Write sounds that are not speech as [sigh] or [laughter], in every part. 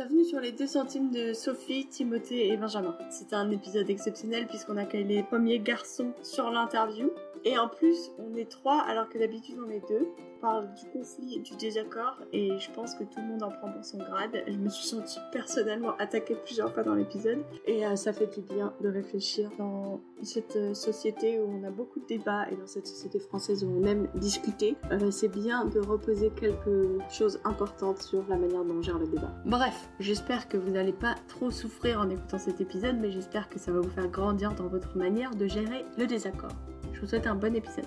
bienvenue sur les deux centimes de Sophie, Timothée et Benjamin. C'est un épisode exceptionnel puisqu'on accueille les premiers garçons sur l'interview. Et en plus, on est trois alors que d'habitude on est deux. On parle du conflit et du désaccord et je pense que tout le monde en prend pour son grade. Je me suis sentie personnellement attaquée plusieurs fois dans l'épisode et euh, ça fait du bien de réfléchir dans cette euh, société où on a beaucoup de débats et dans cette société française où on aime discuter. Euh, c'est bien de reposer quelques choses importantes sur la manière dont on gère le débat. Bref, j'espère que vous n'allez pas trop souffrir en écoutant cet épisode mais j'espère que ça va vous faire grandir dans votre manière de gérer le désaccord. Je vous souhaite un bon épisode.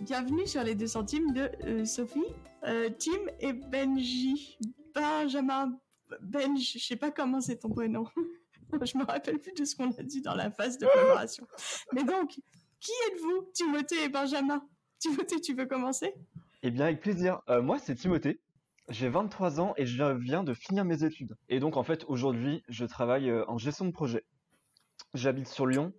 Bienvenue sur les deux centimes de euh, Sophie, euh, Tim et Benji. Benjamin, Benj, je sais pas comment c'est ton prénom. [laughs] je me rappelle plus de ce qu'on a dit dans la phase de préparation. Mais donc, qui êtes-vous, Timothée et Benjamin? Timothée, tu veux commencer? Eh bien, avec plaisir. Euh, moi, c'est Timothée. J'ai 23 ans et je viens de finir mes études. Et donc, en fait, aujourd'hui, je travaille euh, en gestion de projet. J'habite sur Lyon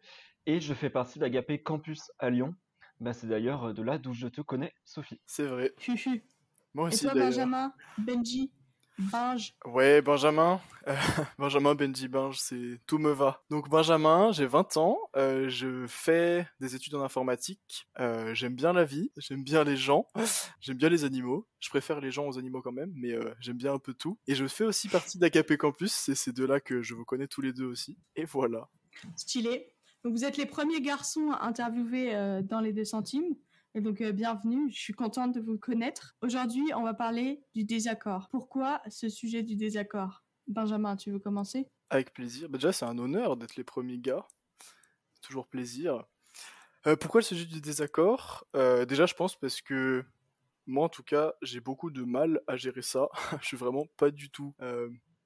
et je fais partie d'Agapé Campus à Lyon. Bah, c'est d'ailleurs euh, de là d'où je te connais, Sophie. C'est vrai. Chuchu. Moi Et aussi, toi, d'ailleurs. Benjamin Benji? Benj Ouais, Benjamin. Euh, [laughs] Benjamin, Benji, Benj, c'est tout me va. Donc Benjamin, j'ai 20 ans. euh, je fais des études en informatique. euh, j'aime bien la vie. J'aime bien les gens. [gasps] J'aime bien les animaux. Je préfère les gens aux animaux quand même, mais j'aime bien un peu tout. Et je fais aussi partie d'AKP Campus. C'est ces deux-là que je vous connais tous les deux aussi. Et voilà. Stylé. Donc vous êtes les premiers garçons interviewés dans les deux centimes. Et donc euh, bienvenue, je suis contente de vous connaître. Aujourd'hui, on va parler du désaccord. Pourquoi ce sujet du désaccord? Benjamin, tu veux commencer? Avec plaisir. Bah, déjà, c'est un honneur d'être les premiers gars. Toujours plaisir. Euh, pourquoi le sujet du désaccord? Euh, Déjà, je pense parce que moi, en tout cas, j'ai beaucoup de mal à gérer ça. [laughs] je suis vraiment pas du tout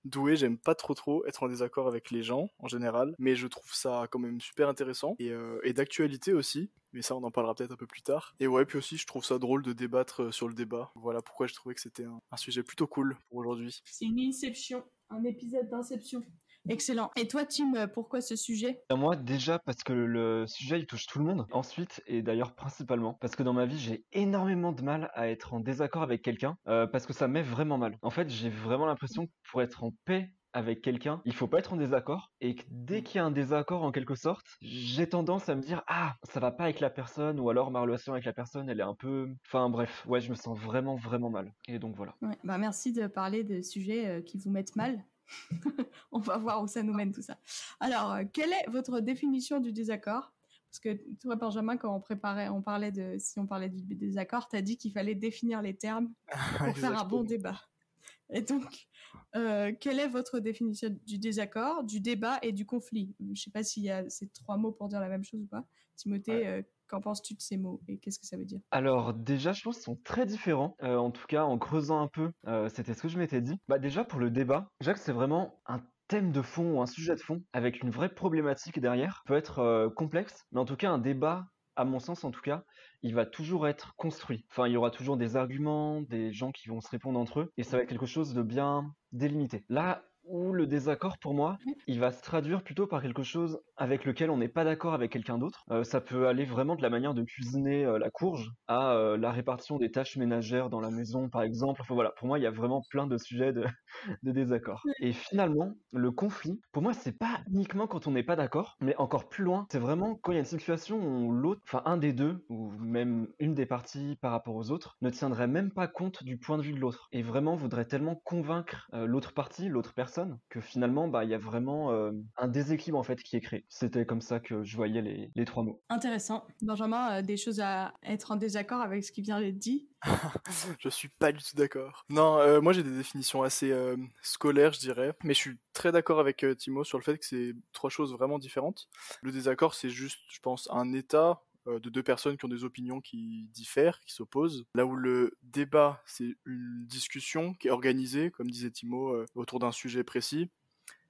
doué. J'aime pas trop trop être en désaccord avec les gens en général, mais je trouve ça quand même super intéressant et, euh, et d'actualité aussi. Mais ça, on en parlera peut-être un peu plus tard. Et ouais, puis aussi, je trouve ça drôle de débattre euh, sur le débat. Voilà pourquoi je trouvais que c'était un sujet plutôt cool pour aujourd'hui. C'est une inception, un épisode d'inception. Excellent. Et toi, Tim, euh, pourquoi ce sujet? Et moi, déjà, parce que le sujet, il touche tout le monde. Ensuite, et d'ailleurs principalement, parce que dans ma vie, j'ai énormément de mal à être en désaccord avec quelqu'un, euh, parce que ça me met vraiment mal. En fait, j'ai vraiment l'impression que pour être en paix avec quelqu'un, il faut pas être en désaccord, et que dès qu'il y a un désaccord en quelque sorte, j'ai tendance à me dire, ah, ça va pas avec la personne, ou alors ma relation avec la personne, elle est un peu... Enfin bref, ouais, je me sens vraiment, vraiment mal. Et donc voilà. Ouais, bah merci de parler de sujets euh, qui vous mettent mal. [laughs] On va voir où ça nous mène tout ça. Alors, euh, quelle est votre définition du désaccord? Parce que toi, Benjamin, quand on préparait, on parlait de, si on parlait du désaccord, t'as dit qu'il fallait définir les termes pour faire un bon débat. Et donc, euh, quelle est votre définition du désaccord, du débat et du conflit? Je sais pas s'il y a ces trois mots pour dire la même chose ou pas. Timothée, Ouais. euh, qu'en penses-tu de ces mots et qu'est-ce que ça veut dire? Alors déjà, je pense qu'ils sont très différents. Euh, en tout cas, en creusant un peu, c'était ce que je m'étais dit. Bah déjà pour le débat, que c'est vraiment un thème de fond ou un sujet de fond avec une vraie problématique derrière. Peut être euh, complexe, mais en tout cas un débat, à mon sens en tout cas, il va toujours être construit. Enfin, il y aura toujours des arguments, des gens qui vont se répondre entre eux, et ça va être quelque chose de bien délimité. Là où le désaccord pour moi, il va se traduire plutôt par quelque chose avec lequel on n'est pas d'accord avec quelqu'un d'autre. Euh, ça peut aller vraiment de la manière de cuisiner euh, la courge à euh, la répartition des tâches ménagères dans la maison, par exemple. Enfin voilà, pour moi, il y a vraiment plein de sujets de, [laughs] de désaccord. Et finalement, le conflit, pour moi, c'est pas uniquement quand on n'est pas d'accord, mais encore plus loin, c'est vraiment quand il y a une situation où l'autre, enfin un des deux, ou même une des parties par rapport aux autres, ne tiendrait même pas compte du point de vue de l'autre, et vraiment voudrait tellement convaincre l'autre partie, l'autre personne, que finalement, bah, il y a vraiment un déséquilibre en fait qui est créé. C'était comme ça que je voyais les, les trois mots. Intéressant. Benjamin, euh, des choses à être en désaccord avec ce qui vient d'être dit [laughs] Je suis pas du tout d'accord. Non, euh, moi j'ai des définitions assez euh, scolaires, je dirais, mais je suis très d'accord avec euh, Timo sur le fait que c'est trois choses vraiment différentes. Le désaccord, c'est juste, je pense, un état de deux personnes qui ont des opinions qui diffèrent, qui s'opposent. Là où le débat, c'est une discussion qui est organisée, comme disait Timo, autour d'un sujet précis.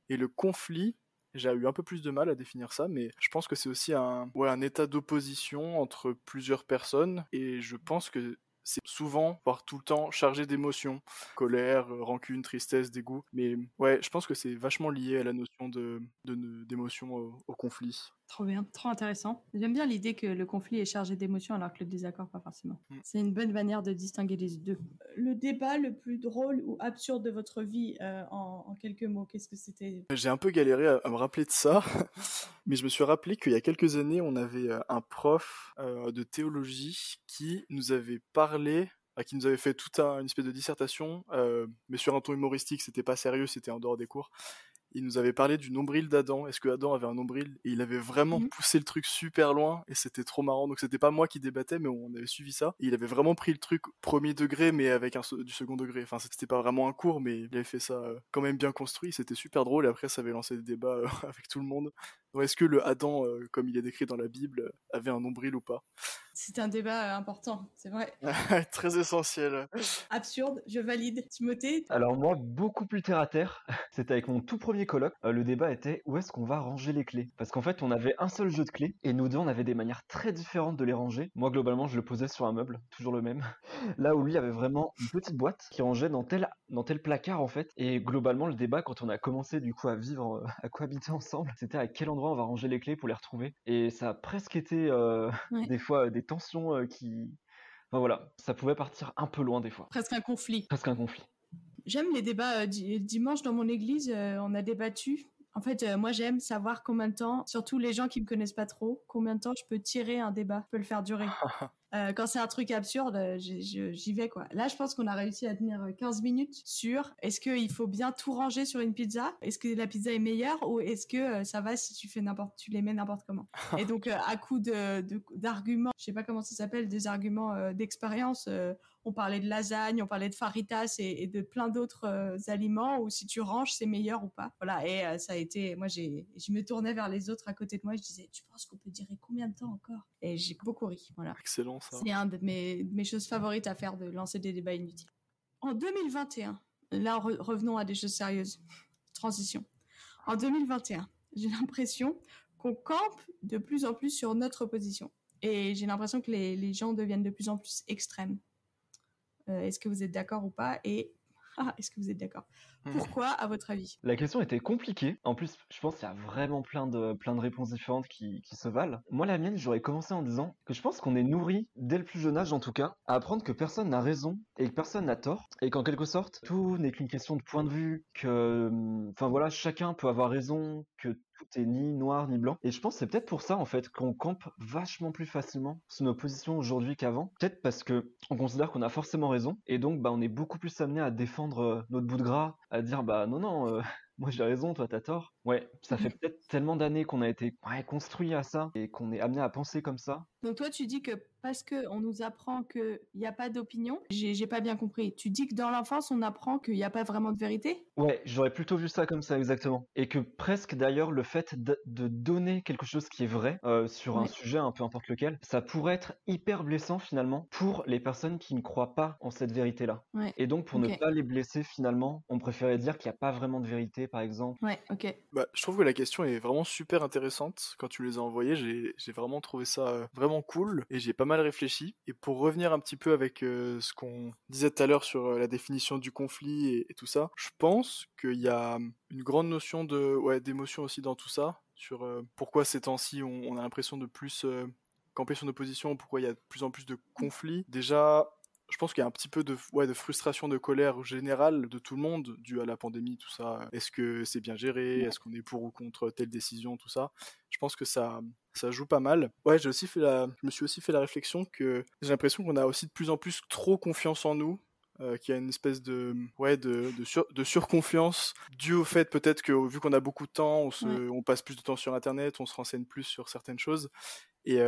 Et le conflit, j'ai eu un peu plus de mal à définir ça, mais je pense que c'est aussi un, état d'opposition entre plusieurs personnes, et je pense que c'est souvent, voire tout le temps, chargé d'émotions, colère, rancune, tristesse, dégoût. Mais ouais, je pense que c'est vachement lié à la notion de d'émotion au conflit. Trop bien, trop intéressant. J'aime bien l'idée que le conflit est chargé d'émotions alors que le désaccord pas forcément. Mm. C'est une bonne manière de distinguer les deux. Le débat le plus drôle ou absurde de votre vie euh, en, quelques mots, qu'est-ce que c'était? J'ai un peu galéré à, me rappeler de ça, [laughs] mais je me suis rappelé qu'il y a quelques années, on avait euh, un prof euh, de théologie qui nous avait parlé qui nous avait fait toute une espèce de dissertation, mais sur un ton humoristique, c'était pas sérieux, c'était en dehors des cours il nous avait parlé du nombril d'Adam. Est-ce que Adam avait un nombril? Et il avait vraiment mhm. poussé le truc super loin et c'était trop marrant. Donc c'était pas moi qui débattais, mais on avait suivi ça. Et il avait vraiment pris le truc premier degré, mais avec un, du second degré. Enfin, c'était pas vraiment un cours, mais il avait fait ça euh, quand même bien construit. C'était super drôle. Et après, ça avait lancé des débats euh, [laughs] avec tout le monde. Est-ce que le Adam, euh, comme il est décrit dans la Bible, avait un nombril ou pas? C'est un débat euh, important, c'est vrai. [laughs] Très essentiel. Absurde, je valide. Timothée Alors moi, beaucoup plus terre à terre. [laughs] C'était avec mon tout premier colloque. Euh, le débat était où est-ce qu'on va ranger les clés? Parce qu'en fait, on avait un seul jeu de clés et nous deux, on avait des manières très différentes de les ranger. Moi, globalement, je le posais sur un meuble, [laughs] toujours le même. Là où lui avait vraiment une petite boîte qui rangeait dans tel, dans tel placard en fait. Et globalement, le débat, quand on a commencé du coup à vivre, euh, à cohabiter ensemble, c'était à quel endroit on va ranger les clés pour les retrouver. Et ça a presque été des fois des tensions euh, qui. Enfin voilà, ça pouvait partir un peu loin des fois. Presque un conflit. Presque un conflit. J'aime les débats. Euh, dimanche, dans mon église, euh, on a débattu. En fait, moi, j'aime savoir combien de temps, surtout les gens qui me connaissent pas trop, combien de temps je peux tirer un débat, je peux le faire durer. [laughs] Euh, quand c'est un truc absurde, euh, j'y vais quoi. Là, je pense qu'on a réussi à tenir 15 euh, minutes sur est-ce qu'il faut bien tout ranger sur une pizza? Est-ce que la pizza est meilleure ou est-ce que ça va si tu fais n'importe, tu les mets n'importe comment? Et donc à coup de, d'arguments, je sais pas comment ça s'appelle, des arguments d'expérience. On parlait de lasagne, on parlait de faritas et, de plein d'autres aliments où si tu ranges, c'est meilleur ou pas. Voilà. Et ça a été, moi j'ai, je me tournais vers les autres à côté de moi. Je disais, tu penses qu'on peut dire combien de temps encore? Et j'ai beaucoup ri. Voilà. Excellent. C'est un de mes, choses favorites à faire, de lancer des débats inutiles. En 2021, là revenons à des choses sérieuses. Transition. En 2021, j'ai l'impression qu'on campe de plus en plus sur notre position. Et j'ai l'impression que les, gens deviennent de plus en plus extrêmes. Euh, est-ce que vous êtes d'accord ou pas Et [laughs] ah, est-ce que vous êtes d'accord? Hmm. Pourquoi, à votre avis? La question était compliquée. En plus, je pense qu'il y a vraiment plein de, plein de réponses différentes qui, se valent. Moi, la mienne, j'aurais commencé en disant que je pense qu'on est nourri, dès le plus jeune âge en tout cas, à apprendre que personne n'a raison et que personne n'a tort. Et qu'en quelque sorte, tout n'est qu'une question de point de vue, que, enfin voilà, chacun peut avoir raison, que tout ni noir ni blanc. Et je pense que c'est peut-être pour ça en fait qu'on campe vachement plus facilement sur nos positions aujourd'hui qu'avant. Peut-être parce que on considère qu'on a forcément raison et donc bah on est beaucoup plus amené à défendre euh, notre bout de gras, à dire bah non non euh, [laughs] moi j'ai raison, toi t'as tort. Ouais, ça fait [laughs] peut-être tellement d'années qu'on a été construit à ça et qu'on est amené à penser comme ça. Donc toi tu dis que parce que on nous apprend qu'il n'y a pas d'opinion, j'ai pas bien compris. Tu dis que dans l'enfance on apprend qu'il n'y a pas vraiment de vérité? Ouais, j'aurais plutôt vu ça comme ça exactement. Et que presque d'ailleurs le fait de, donner quelque chose qui est vrai euh, sur un sujet, un peu importe lequel, ça pourrait être hyper blessant finalement pour les personnes qui ne croient pas en cette vérité-là. Et donc pour ne pas les blesser finalement, on préférait dire qu'il n'y a pas vraiment de vérité par exemple. Ouais, ok. Bah, je trouve que la question est vraiment super intéressante. Quand tu les as envoyées, j'ai vraiment trouvé ça euh, vraiment cool et j'ai pas mal réfléchi. Et pour revenir un petit peu avec euh, ce qu'on disait tout à l'heure sur euh, la définition du conflit et, tout ça, je pense qu'il y a une grande notion d'émotion aussi dans tout ça. Sur pourquoi ces temps-ci on, a l'impression de plus camper sur nos positions, pourquoi il y a de plus en plus de conflits. Déjà, je pense qu'il y a un petit peu de, ouais, de frustration, de colère générale de tout le monde dû à la pandémie, tout ça. Est-ce que c'est bien géré? Est-ce qu'on est pour ou contre telle décision, tout ça? Je pense que ça, ça joue pas mal. Ouais, j'ai aussi fait la, je me suis aussi fait la réflexion que j'ai l'impression qu'on a aussi de plus en plus trop confiance en nous euh, qu'il y a une espèce de ouais de, de, surconfiance dû au fait peut-être que vu qu'on a beaucoup de temps on, se, on passe plus de temps sur internet on se renseigne plus sur certaines choses et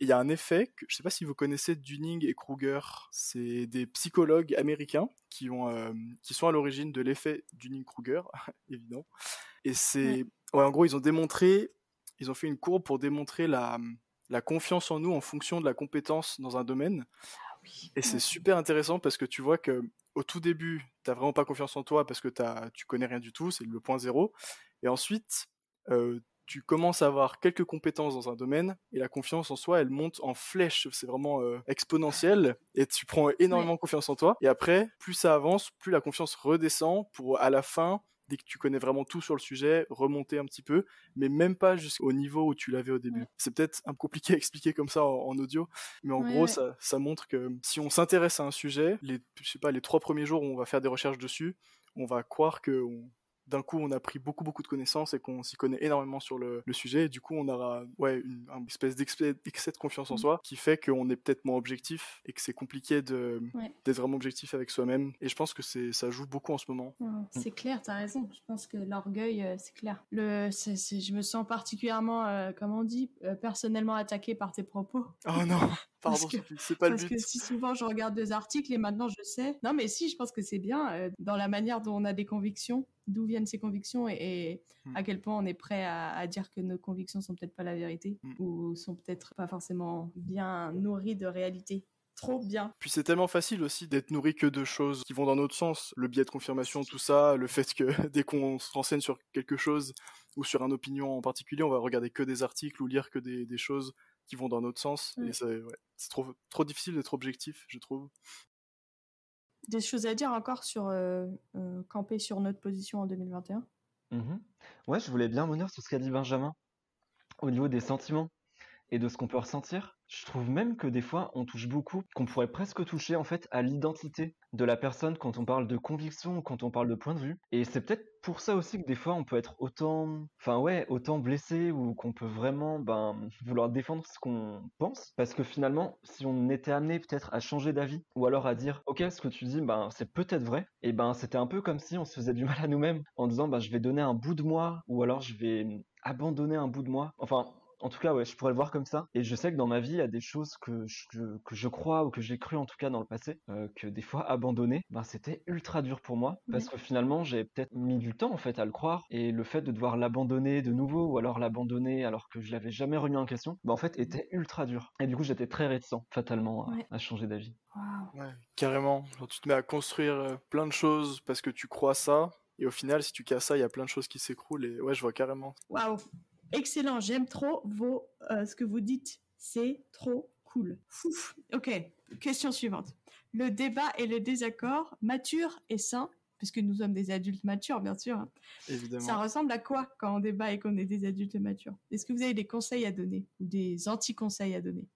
il y a un effet, que, je ne sais pas si vous connaissez Dunning et Kruger, c'est des psychologues américains qui, ont, qui sont à l'origine de l'effet Dunning-Kruger, [laughs] évidemment. Et c'est, ouais. en gros, ils ont démontré, ils ont fait une courbe pour démontrer la, la confiance en nous en fonction de la compétence dans un domaine. Et c'est super intéressant parce que tu vois que au tout début, tu n'as vraiment pas confiance en toi parce que as, tu connais rien du tout, c'est le point zéro. Et ensuite, euh, tu commences à avoir quelques compétences dans un domaine et la confiance en soi, elle monte en flèche. C'est vraiment euh, exponentiel et tu prends énormément confiance en toi. Et après, plus ça avance, plus la confiance redescend pour à la fin dès que tu connais vraiment tout sur le sujet, remonter un petit peu, mais même pas jusqu'au niveau où tu l'avais au début. C'est peut-être un peu compliqué à expliquer comme ça en, audio, mais en gros, Ça, ça montre que si on s'intéresse à un sujet, les, je sais pas, les trois premiers jours où on va faire des recherches dessus, on va croire que d'un coup on a pris beaucoup beaucoup de connaissances et qu'on s'y connaît énormément sur le, sujet et du coup on aura ouais une, espèce d'excès de confiance en mmh. soi qui fait qu'on est peut-être moins objectif et que c'est compliqué de d'être vraiment objectif avec soi-même et je pense que c'est ça joue beaucoup en ce moment mmh. c'est clair t'as raison je pense que l'orgueil euh, c'est clair le je me sens particulièrement euh, comme on dit euh, personnellement attaqué par tes propos [laughs] oh non [laughs] Pardon, c'est pas le but. Parce que si souvent je regarde des articles et maintenant je sais. Non, mais si, je pense que c'est bien dans la manière dont on a des convictions d'où viennent ces convictions et, hmm. à quel point on est prêt à, dire que nos convictions sont peut-être pas la vérité hmm. ou sont peut-être pas forcément bien nourries de réalité. Trop bien. Puis c'est tellement facile aussi d'être nourri que de choses qui vont dans notre sens. Le biais de confirmation, tout ça, le fait que [laughs] dès qu'on se renseigne sur quelque chose ou sur une opinion en particulier, on va regarder que des articles ou lire que des, choses qui vont dans notre sens. Et c'est trop, trop difficile d'être objectif, je trouve des choses à dire encore sur euh, euh, camper sur notre position en 2021 mmh Ouais, je voulais bien revenir sur ce qu'a dit Benjamin au niveau des sentiments et de ce qu'on peut ressentir. Je trouve même que des fois, on touche beaucoup, qu'on pourrait presque toucher en fait à l'identité de la personne quand on parle de conviction, quand on parle de point de vue. Et c'est peut-être pour ça aussi que des fois, on peut être autant, enfin ouais, autant blessé ou qu'on peut vraiment ben, vouloir défendre ce qu'on pense. Parce que finalement, si on était amené peut-être à changer d'avis ou alors à dire, ok, ce que tu dis, ben c'est peut-être vrai, et ben c'était un peu comme si on se faisait du mal à nous-mêmes en disant, ben je vais donner un bout de moi ou alors je vais abandonner un bout de moi. Enfin, en tout cas, ouais, je pourrais le voir comme ça. Et je sais que dans ma vie, il y a des choses que je, que je crois ou que j'ai cru en tout cas dans le passé, euh, que des fois abandonner, ben, c'était ultra dur pour moi. Parce que finalement, j'ai peut-être mis du temps en fait à le croire. Et le fait de devoir l'abandonner de nouveau ou alors l'abandonner alors que je l'avais jamais remis en question, ben, en fait, était ultra dur. Et du coup, j'étais très réticent fatalement à, changer d'avis. Ouais, carrément. tu te mets à construire euh, plein de choses parce que tu crois ça. Et au final, si tu casses ça, il y a plein de choses qui s'écroulent. Et ouais, je vois carrément. Waouh Excellent, j'aime trop vos, euh, ce que vous dites. C'est trop cool. Ok, question suivante. Le débat et le désaccord, mature et sain, puisque nous sommes des adultes matures, bien sûr. Hein. Évidemment. Ça ressemble à quoi quand on débat et qu'on est des adultes matures? Est-ce que vous avez des conseils à donner ou des anti-conseils à donner?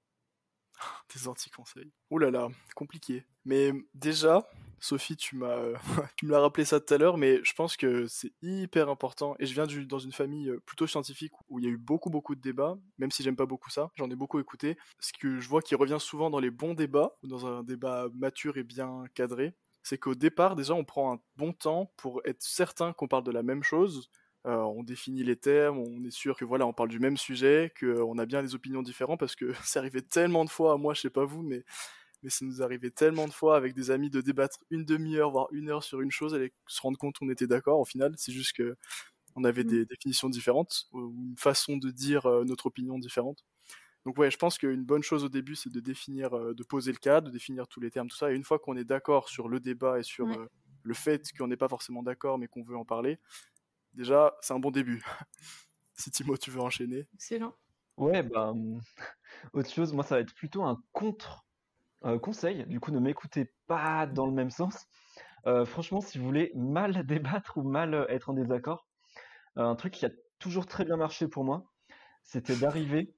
[laughs] Des anti-conseils. Ouh là là, compliqué. Mais déjà, Sophie, tu m'as, [laughs] tu me l'as rappelé ça tout à l'heure, mais je pense que c'est hyper important. Et je viens dans une famille euh, plutôt scientifique où il y a eu beaucoup, beaucoup de débats, même si j'aime pas beaucoup ça. J'en ai beaucoup écouté. Ce que je vois qui revient souvent dans les bons débats, dans un débat mature et bien cadré, c'est qu'au départ, déjà, on prend un bon temps pour être certain qu'on parle de la même chose. Euh, on définit les termes, on est sûr que voilà, on parle du même sujet, qu'on a bien des opinions différentes, parce que [laughs] c'est arrivé tellement de fois, moi, je sais pas vous, mais mais ça nous arrivait tellement de fois avec des amis de débattre une demi-heure, voire une heure sur une chose et se rendre compte qu'on était d'accord au final. C'est juste que on avait mm. des définitions différentes ou une façon de dire euh, notre opinion différente. Donc ouais, je pense qu'une bonne chose au début, c'est de définir, euh, de poser le cadre, de définir tous les termes, tout ça. Et une fois qu'on est d'accord sur le débat et sur euh, le fait qu'on n'est pas forcément d'accord, mais qu'on veut en parler, déjà, c'est un bon début. [laughs] si Timo, tu veux enchaîner. Excellent. Ouais, bah, [laughs] autre chose, moi, ça va être plutôt un contre euh, conseil, du coup, ne m'écoutez pas dans le même sens. Euh, franchement, si vous voulez mal [laughs] débattre ou mal euh, être en désaccord, un truc qui a toujours très bien marché pour moi, c'était d'arriver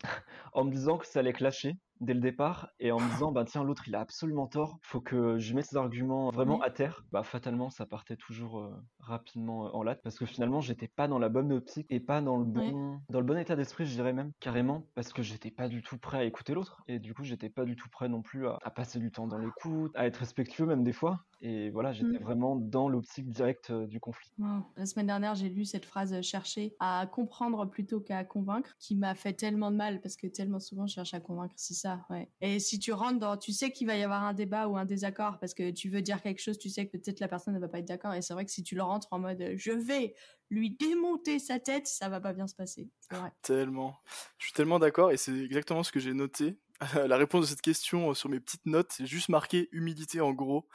[laughs] en me disant que ça allait clasher dès le départ et en me disant bah tiens l'autre il a absolument tort faut que je mette ses arguments vraiment à terre. Bah fatalement ça partait toujours euh, rapidement euh, en latte parce que finalement j'étais pas dans la bonne optique et pas dans le bon dans le bon état d'esprit je dirais même carrément parce que j'étais pas du tout prêt à écouter l'autre et du coup j'étais pas du tout prêt non plus à, passer du temps dans l'écoute à être respectueux même des fois et voilà j'étais mmh. vraiment dans l'optique directe du conflit la semaine dernière j'ai lu cette phrase chercher à comprendre plutôt qu'à convaincre qui m'a fait tellement de mal parce que tellement souvent je cherche à convaincre c'est ça et si tu rentres dans, tu sais qu'il va y avoir un débat ou un désaccord parce que tu veux dire quelque chose, tu sais que peut-être la personne ne va pas être d'accord. Et c'est vrai que si tu le rentres en mode, je vais lui démonter sa tête, ça va pas bien se passer. Tellement. Je suis tellement d'accord et c'est exactement ce que j'ai noté. [laughs] la réponse de cette question sur mes petites notes, c'est juste marqué humilité en gros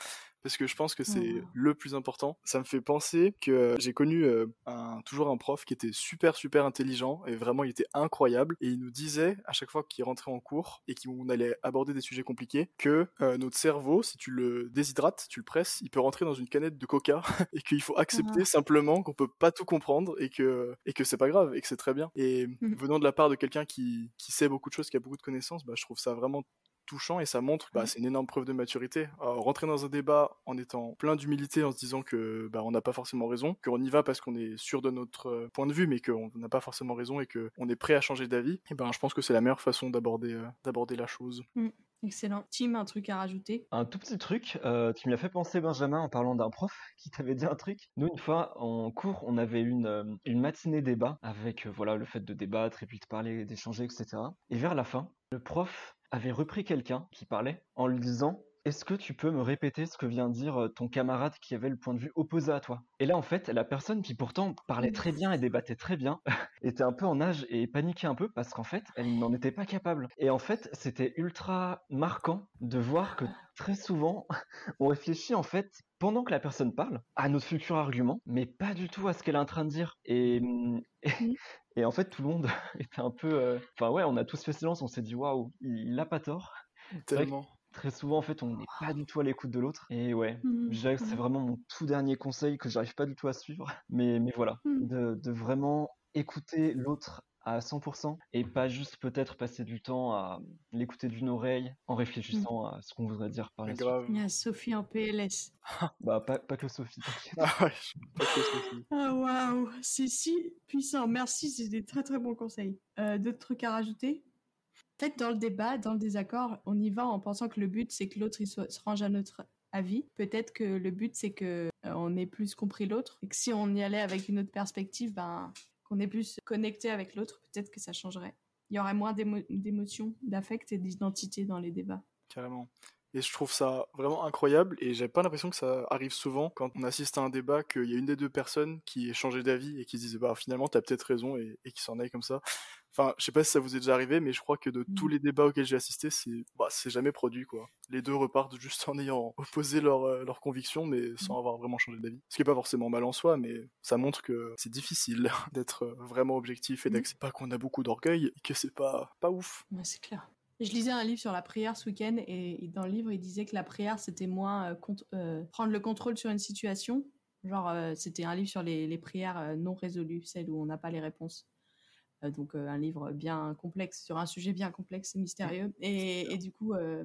parce que je pense que c'est le plus important. Ça me fait penser que j'ai connu euh, un, toujours un prof qui était super super intelligent et vraiment il était incroyable et il nous disait à chaque fois qu'il rentrait en cours et qu'on allait aborder des sujets compliqués que euh, notre cerveau, si tu le déshydrates, tu le presses, il peut rentrer dans une canette de coca [laughs] et qu'il faut accepter Ah. simplement qu'on peut pas tout comprendre et que et que c'est pas grave et que c'est très bien. Et Mhm. venant de la part de quelqu'un qui, qui sait beaucoup de choses, qui a beaucoup de connaissances, bah, je trouve ça vraiment touchant et ça montre, bah, Mhm. c'est une énorme preuve de maturité. Rentrer dans un débat en étant plein d'humilité, en se disant que bah, on n'a pas forcément raison, qu'on y va parce qu'on est sûr de notre euh, point de vue, mais qu'on n'a pas forcément raison et qu'on est prêt à changer d'avis, et ben je pense que c'est la meilleure façon d'aborder euh, d'aborder la chose. Excellent. Tim, un truc à rajouter? Un tout petit truc, euh, tu m'y as fait penser Benjamin en parlant d'un prof [laughs] qui t'avait dit un truc. Nous une fois en cours, on avait une, euh, une matinée débat avec euh, voilà le fait de débattre et puis de parler, d'échanger, etc. Et vers la fin, le prof avait repris quelqu'un qui parlait en lui disant est-ce que tu peux me répéter ce que vient de dire euh, ton camarade qui avait le point de vue opposé à toi? Et là, en fait, la personne qui pourtant parlait très bien et débattait très bien [laughs] était un peu en âge et paniquait un peu parce qu'en fait, elle n'en était pas capable. Et en fait, c'était ultra marquant de voir que très souvent, [laughs] on réfléchit en fait pendant que la personne parle à notre futur argument, mais pas du tout à ce qu'elle est en train de dire. Et, mm, [laughs] et, en fait, tout le monde [laughs] était un peu. euh, Enfin, ouais, on a tous fait silence, on s'est dit waouh, il, il a pas tort. Tellement. Très souvent, en fait, on n'est pas du tout à l'écoute de l'autre. Et ouais, que c'est Mhm. vraiment mon tout dernier conseil que j'arrive pas du tout à suivre. Mais, mais voilà, Mhm. de, de vraiment écouter l'autre à 100% et pas juste peut-être passer du temps à l'écouter d'une oreille en réfléchissant à ce qu'on voudrait dire par la suite. Grave. Il y a Sophie en PLS. [laughs] Bah, pas, pas que Sophie. Ah ouais, je- pas que ceci. Ah waouh, c'est si puissant. Merci, c'est des très très bons conseils. Euh, D'autres trucs à rajouter? Fait, dans le débat, dans le désaccord, on y va en pensant que le but c'est que l'autre il soit- se range à notre avis. Peut-être que le but c'est que euh, on ait plus compris l'autre et que si on y allait avec une autre perspective, ben qu'on est plus connecté avec l'autre, peut-être que ça changerait. Il y aurait moins d'émo- d'émotions, d'affect et d'identité dans les débats. Carrément. Et je trouve ça vraiment incroyable et j'ai pas l'impression que ça arrive souvent quand on assiste à un débat qu'il y a une des deux personnes qui ait changé d'avis et qui se dise bah finalement t'as peut-être raison et, et qui s'en aille comme ça. Enfin, je sais pas si ça vous est déjà arrivé, mais je crois que de Mm. tous les débats auxquels j'ai assisté, c'est bah, c'est jamais produit quoi. Les deux repartent juste en ayant [laughs] opposé leurs euh, convictions, mais sans avoir vraiment changé d'avis. Ce qui est pas forcément mal en soi, mais ça montre que c'est difficile [laughs] d'être euh, vraiment objectif et Mm. d'accepter pas qu'on a beaucoup d'orgueil et que c'est pas pas ouf. Ouais, c'est clair. Je lisais un livre sur la prière ce week-end et, et dans le livre, il disait que la prière, c'était moins euh, euh, prendre le contrôle sur une situation. Genre, c'était un livre sur les, les prières non résolues, celles où on n'a pas les réponses. Euh, donc, euh, un livre bien complexe, sur un sujet bien complexe et mystérieux. Et, et du coup, euh,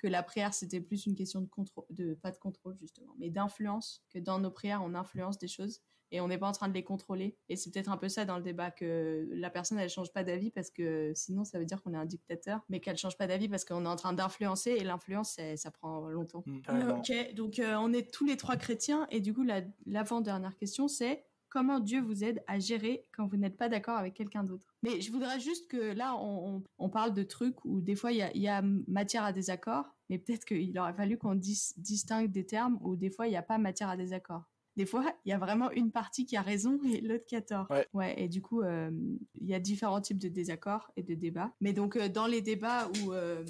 que la prière, c'était plus une question de contrôle, de, pas de contrôle justement, mais d'influence, que dans nos prières, on influence des choses et on n'est pas en train de les contrôler. Et c'est peut-être un peu ça dans le débat que la personne elle change pas d'avis parce que sinon ça veut dire qu'on est un dictateur, mais qu'elle change pas d'avis parce qu'on est en train d'influencer et l'influence ça, ça prend longtemps. Mm, Euh, carrément. ok, donc euh, on est tous les trois chrétiens et du coup la- l'avant-dernière question c'est comment Dieu vous aide à gérer quand vous n'êtes pas d'accord avec quelqu'un d'autre. Mais je voudrais juste que là on, parle de trucs où des fois il y a, il y a matière à désaccord, mais peut-être qu'il aurait fallu qu'on dis- distingue des termes où des fois il n'y a pas matière à désaccord. Des fois, il y a vraiment une partie qui a raison et l'autre qui a tort. Ouais. et du coup, euh, il y a différents types de désaccords et de débats. Mais donc, euh, dans les débats où, euh,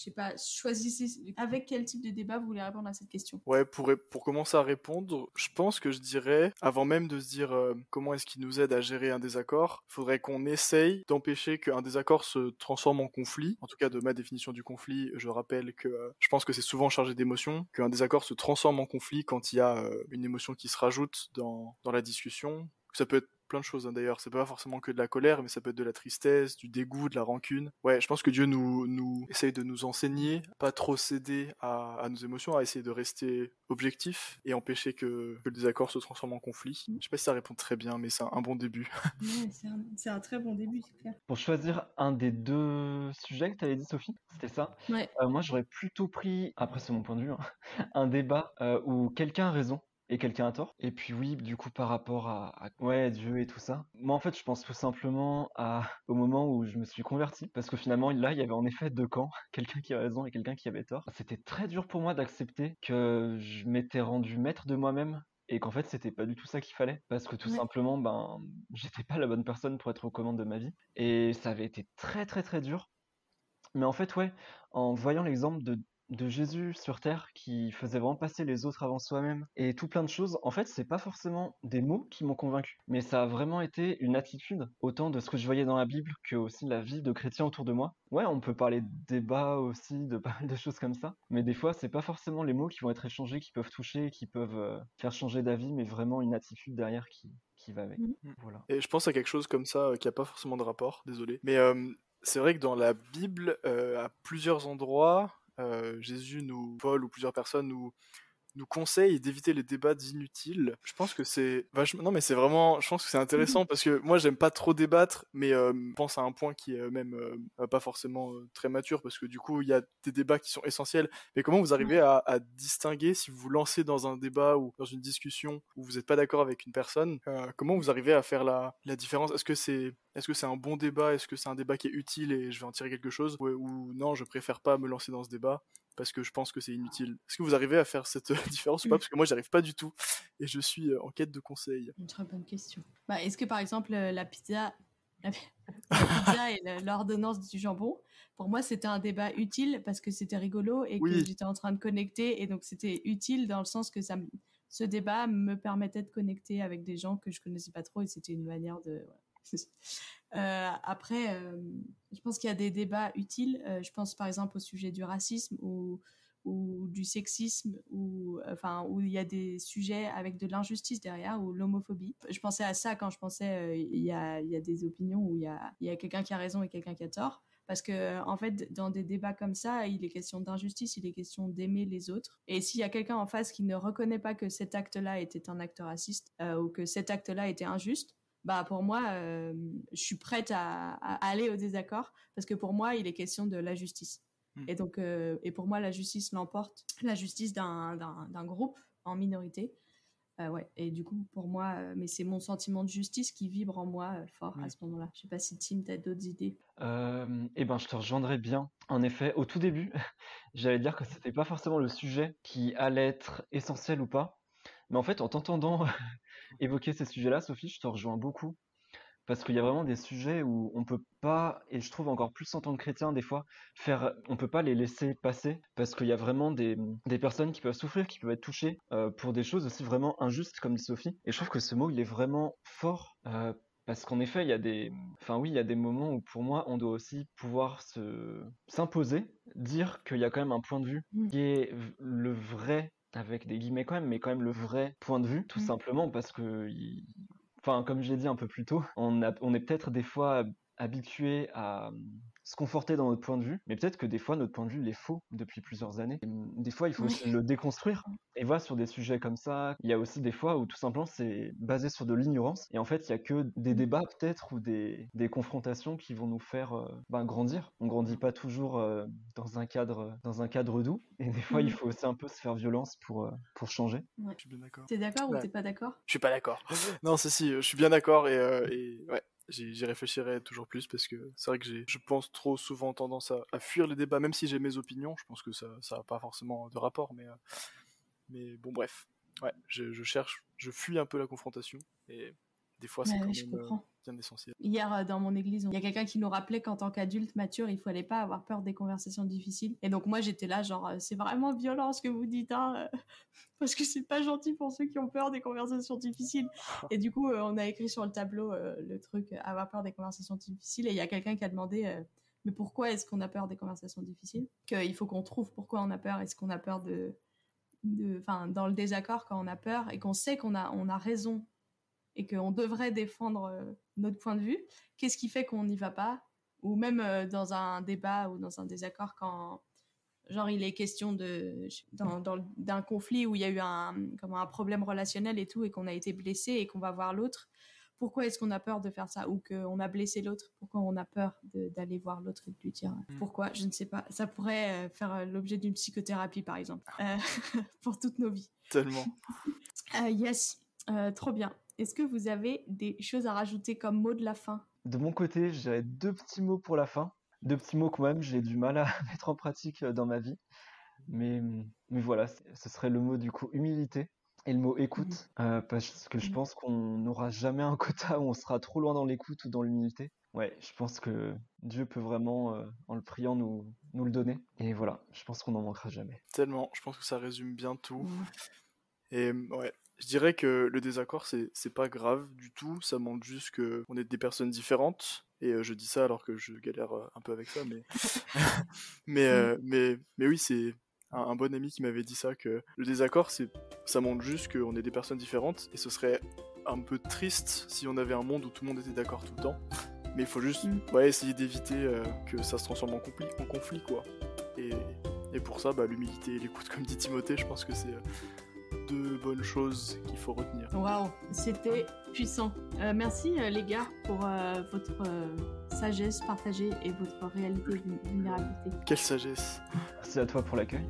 je sais pas, choisissez avec quel type de débat vous voulez répondre à cette question. Ouais, pour, pour commencer à répondre, je pense que je dirais, avant même de se dire euh, comment est-ce qu'il nous aide à gérer un désaccord, faudrait qu'on essaye d'empêcher qu'un désaccord se transforme en conflit. En tout cas, de ma définition du conflit, je rappelle que euh, je pense que c'est souvent chargé d'émotions, qu'un désaccord se transforme en conflit quand il y a euh, une émotion qui se rajoute dans, dans la discussion. Ça peut être plein de choses hein, d'ailleurs, c'est pas forcément que de la colère, mais ça peut être de la tristesse, du dégoût, de la rancune. Ouais, je pense que Dieu nous, nous essaye de nous enseigner, pas trop céder à, à nos émotions, à essayer de rester objectif et empêcher que, que le désaccord se transforme en conflit. Je sais pas si ça répond très bien, mais c'est un, un bon début. [laughs] Ouais, c'est un, très bon début, c'est clair. Pour choisir un des deux sujets que tu avais dit, Sophie, c'était ça. Ouais. Euh, moi, j'aurais plutôt pris, après c'est mon point de vue, hein, [laughs] un débat euh, où quelqu'un a raison et quelqu'un a tort. Et puis oui, du coup, par rapport à, à- ouais, Dieu et tout ça. Moi, en fait, je pense tout simplement à, au moment où je me suis converti, parce que finalement, là, il y avait en effet deux camps, [laughs] quelqu'un qui avait raison et quelqu'un qui avait tort. C'était très dur pour moi d'accepter que je m'étais rendu maître de moi-même. Et qu'en fait, c'était pas du tout ça qu'il fallait. Parce que tout Ouais. simplement, ben, j'étais pas la bonne personne pour être aux commandes de ma vie. Et ça avait été très, très, très dur. Mais en fait, ouais, en voyant l'exemple de de Jésus sur terre qui faisait vraiment passer les autres avant soi-même et tout plein de choses, en fait, c'est pas forcément des mots qui m'ont convaincu, mais ça a vraiment été une attitude, autant de ce que je voyais dans la Bible que aussi la vie de chrétiens autour de moi. Ouais, on peut parler de débat aussi, de pas mal de choses comme ça, mais des fois, c'est pas forcément les mots qui vont être échangés, qui peuvent toucher, qui peuvent euh, faire changer d'avis, mais vraiment une attitude derrière qui, qui va avec. Mhm. Voilà. Et je pense à quelque chose comme ça euh, qui a pas forcément de rapport, désolé. Mais euh, c'est vrai que dans la Bible, euh, à plusieurs endroits, Jésus nous, Paul ou plusieurs personnes nous nous conseille d'éviter les débats inutiles. Je pense que c'est vachement. Non, mais c'est vraiment. Je pense que c'est intéressant parce que moi, j'aime pas trop débattre, mais euh, je pense à un point qui est même euh, pas forcément euh, très mature parce que du coup, il y a des débats qui sont essentiels. Mais comment vous arrivez à, distinguer si vous vous lancez dans un débat ou dans une discussion où vous n'êtes pas d'accord avec une personne Comment vous arrivez à faire la, la différence? Est-ce que c'est est-ce que c'est un bon débat? Est-ce que c'est un débat qui est utile et je vais en tirer quelque chose? Ou, ou non, je préfère pas me lancer dans ce débat? Parce que je pense que c'est inutile. Est-ce que vous arrivez à faire cette [laughs] différence ou pas? Parce que moi, j'arrive pas du tout et je suis euh, en quête de conseils. Une très bonne question. Bah, Est-ce que par exemple euh, la pizza, la, [laughs] la pizza et l'ordonnance du jambon, pour moi c'était un débat utile parce que c'était rigolo et que j'étais en train de connecter et donc c'était utile dans le sens que ça, me- ce débat me permettait de connecter avec des gens que je connaissais pas trop et c'était une manière de. [laughs] Euh, après, euh, je pense qu'il y a des débats utiles. Euh, je pense par exemple au sujet du racisme ou, du sexisme, ou enfin où il y a des sujets avec de l'injustice derrière ou l'homophobie. Je pensais à ça quand je pensais il y, a, des opinions où il y a, quelqu'un qui a raison et quelqu'un qui a tort. Parce que, en fait, dans des débats comme ça, il est question d'injustice, il est question d'aimer les autres. Et s'il y a quelqu'un en face qui ne reconnaît pas que cet acte-là était un acte raciste ou que cet acte-là était injuste, bah pour moi, euh, je suis prête à, à aller au désaccord parce que pour moi, il est question de la justice. Mm. Et donc, euh, et pour moi, la justice l'emporte, la justice d'un d'un- d'un groupe en minorité. Euh, ouais. Et du coup, pour moi, euh, mais c'est mon sentiment de justice qui vibre en moi euh, fort à ce moment-là. Je sais pas si Tim, t'as d'autres idées. Eh ben, je te rejoindrai bien. En effet, au tout début, [laughs] j'allais dire que c'était pas forcément le sujet qui allait être essentiel ou pas. Mais en fait, en t'entendant [laughs] évoquer ces sujets-là, Sophie, je te rejoins beaucoup. Parce qu'il y a vraiment des sujets où on peut pas, et je trouve encore plus en tant que chrétien, des fois, faire, on peut pas les laisser passer. Parce qu'il y a vraiment des, des personnes qui peuvent souffrir, qui peuvent être touchées euh, pour des choses aussi vraiment injustes, comme dit Sophie. Et je trouve que ce mot, il est vraiment fort. euh, parce qu'en effet, il y a des, enfin oui, il y a des moments où pour moi, on doit aussi pouvoir se s'imposer, dire qu'il y a quand même un point de vue Mm. qui est le vrai, avec des guillemets quand même, mais quand même le vrai point de vue, tout Mm. simplement parce que, il- enfin comme je l'ai dit un peu plus tôt, on a, on est peut-être des fois habitué à se conforter dans notre point de vue, mais peut-être que des fois notre point de vue il est faux depuis plusieurs années. Et, hum, des fois, il faut aussi le déconstruire. Et voilà, sur des sujets comme ça, il y a aussi des fois où tout simplement c'est basé sur de l'ignorance. Et en fait, il y a que des débats peut-être ou des, des confrontations qui vont nous faire euh, ben, grandir. On grandit pas toujours euh, dans un cadre dans un cadre doux. Et des fois, il Mhm. faut aussi un peu se faire violence pour euh, pour changer. Je suis bien d'accord. T'es d'accord ou Ouais. t'es pas d'accord? Je suis pas d'accord. [laughs] Non, si, si, je suis bien d'accord et, euh, et ouais, j'y réfléchirai toujours plus parce que c'est vrai que j'ai, je pense trop souvent tendance à, à fuir les débats, même si j'ai mes opinions. Je pense que ça, ça a pas forcément de rapport, mais, euh, mais bon, bref. Ouais, je, je cherche, je fuis un peu la confrontation et des fois c'est Ouais, quand même. Hier, euh, dans mon église, il y a quelqu'un qui nous rappelait qu'en tant qu'adulte mature, il fallait pas avoir peur des conversations difficiles. Et donc moi, j'étais là, genre, euh, c'est vraiment violent ce que vous dites, hein, [laughs] parce que c'est pas gentil pour ceux qui ont peur des conversations difficiles. Et du coup, euh, on a écrit sur le tableau le truc, avoir peur des conversations difficiles. Et il y a quelqu'un qui a demandé, mais pourquoi est-ce qu'on a peur des conversations difficiles? Qu'il faut qu'on trouve pourquoi on a peur. Est-ce qu'on a peur de, enfin, dans le désaccord quand on a peur et qu'on sait qu'on a, on a raison et qu'on devrait défendre euh, notre point de vue, qu'est-ce qui fait qu'on n'y va pas? Ou même euh, dans un débat ou dans un désaccord, quand genre il est question de dans, dans le- d'un conflit où il y a eu un comme un problème relationnel et tout et qu'on a été blessé et qu'on va voir l'autre, pourquoi est-ce qu'on a peur de faire ça? Ou qu'on a blessé l'autre Pourquoi on a peur d'aller voir l'autre et de lui dire Mm. pourquoi? Je ne sais pas. Ça pourrait euh, faire l'objet d'une psychothérapie par exemple euh, [laughs] pour toutes nos vies. Tellement. Euh, yes, Euh, trop bien. Est-ce que vous avez des choses à rajouter comme mot de la fin? De mon côté, j'ai deux petits mots pour la fin. Deux petits mots quand même, j'ai du mal à [laughs] mettre en pratique euh, dans ma vie. Mais, mais voilà, ce serait le mot du coup humilité et le mot écoute. euh, parce que je Mhm. pense qu'on n'aura jamais un quota où on sera trop loin dans l'écoute ou dans l'humilité. Ouais, je pense que Dieu peut vraiment, euh, en le priant, nous, nous le donner. Et voilà, je pense qu'on n'en manquera jamais. Tellement, je pense que ça résume bien tout. Mm. Et ouais, je dirais que le désaccord, c'est c'est pas grave du tout. Ça montre juste que on est des personnes différentes. Et euh, je dis ça alors que je galère euh, un peu avec ça, mais [laughs] mais, euh, mais mais oui, c'est un, un bon ami qui m'avait dit ça que le désaccord, c'est ça montre juste qu'on est des personnes différentes et ce serait un peu triste si on avait un monde où tout le monde était d'accord tout le temps. Mais il faut juste Mm. ouais, essayer d'éviter que ça se transforme en conflit, en conflit quoi. Et, et pour ça, bah, l'humilité et l'écoute, comme dit Timothée, je pense que c'est deux bonnes choses qu'il faut retenir. Waouh, c'était puissant. Euh, merci euh, les gars pour euh, votre euh, sagesse partagée et votre réalité vulnérabilité. Quelle sagesse Merci à toi pour l'accueil.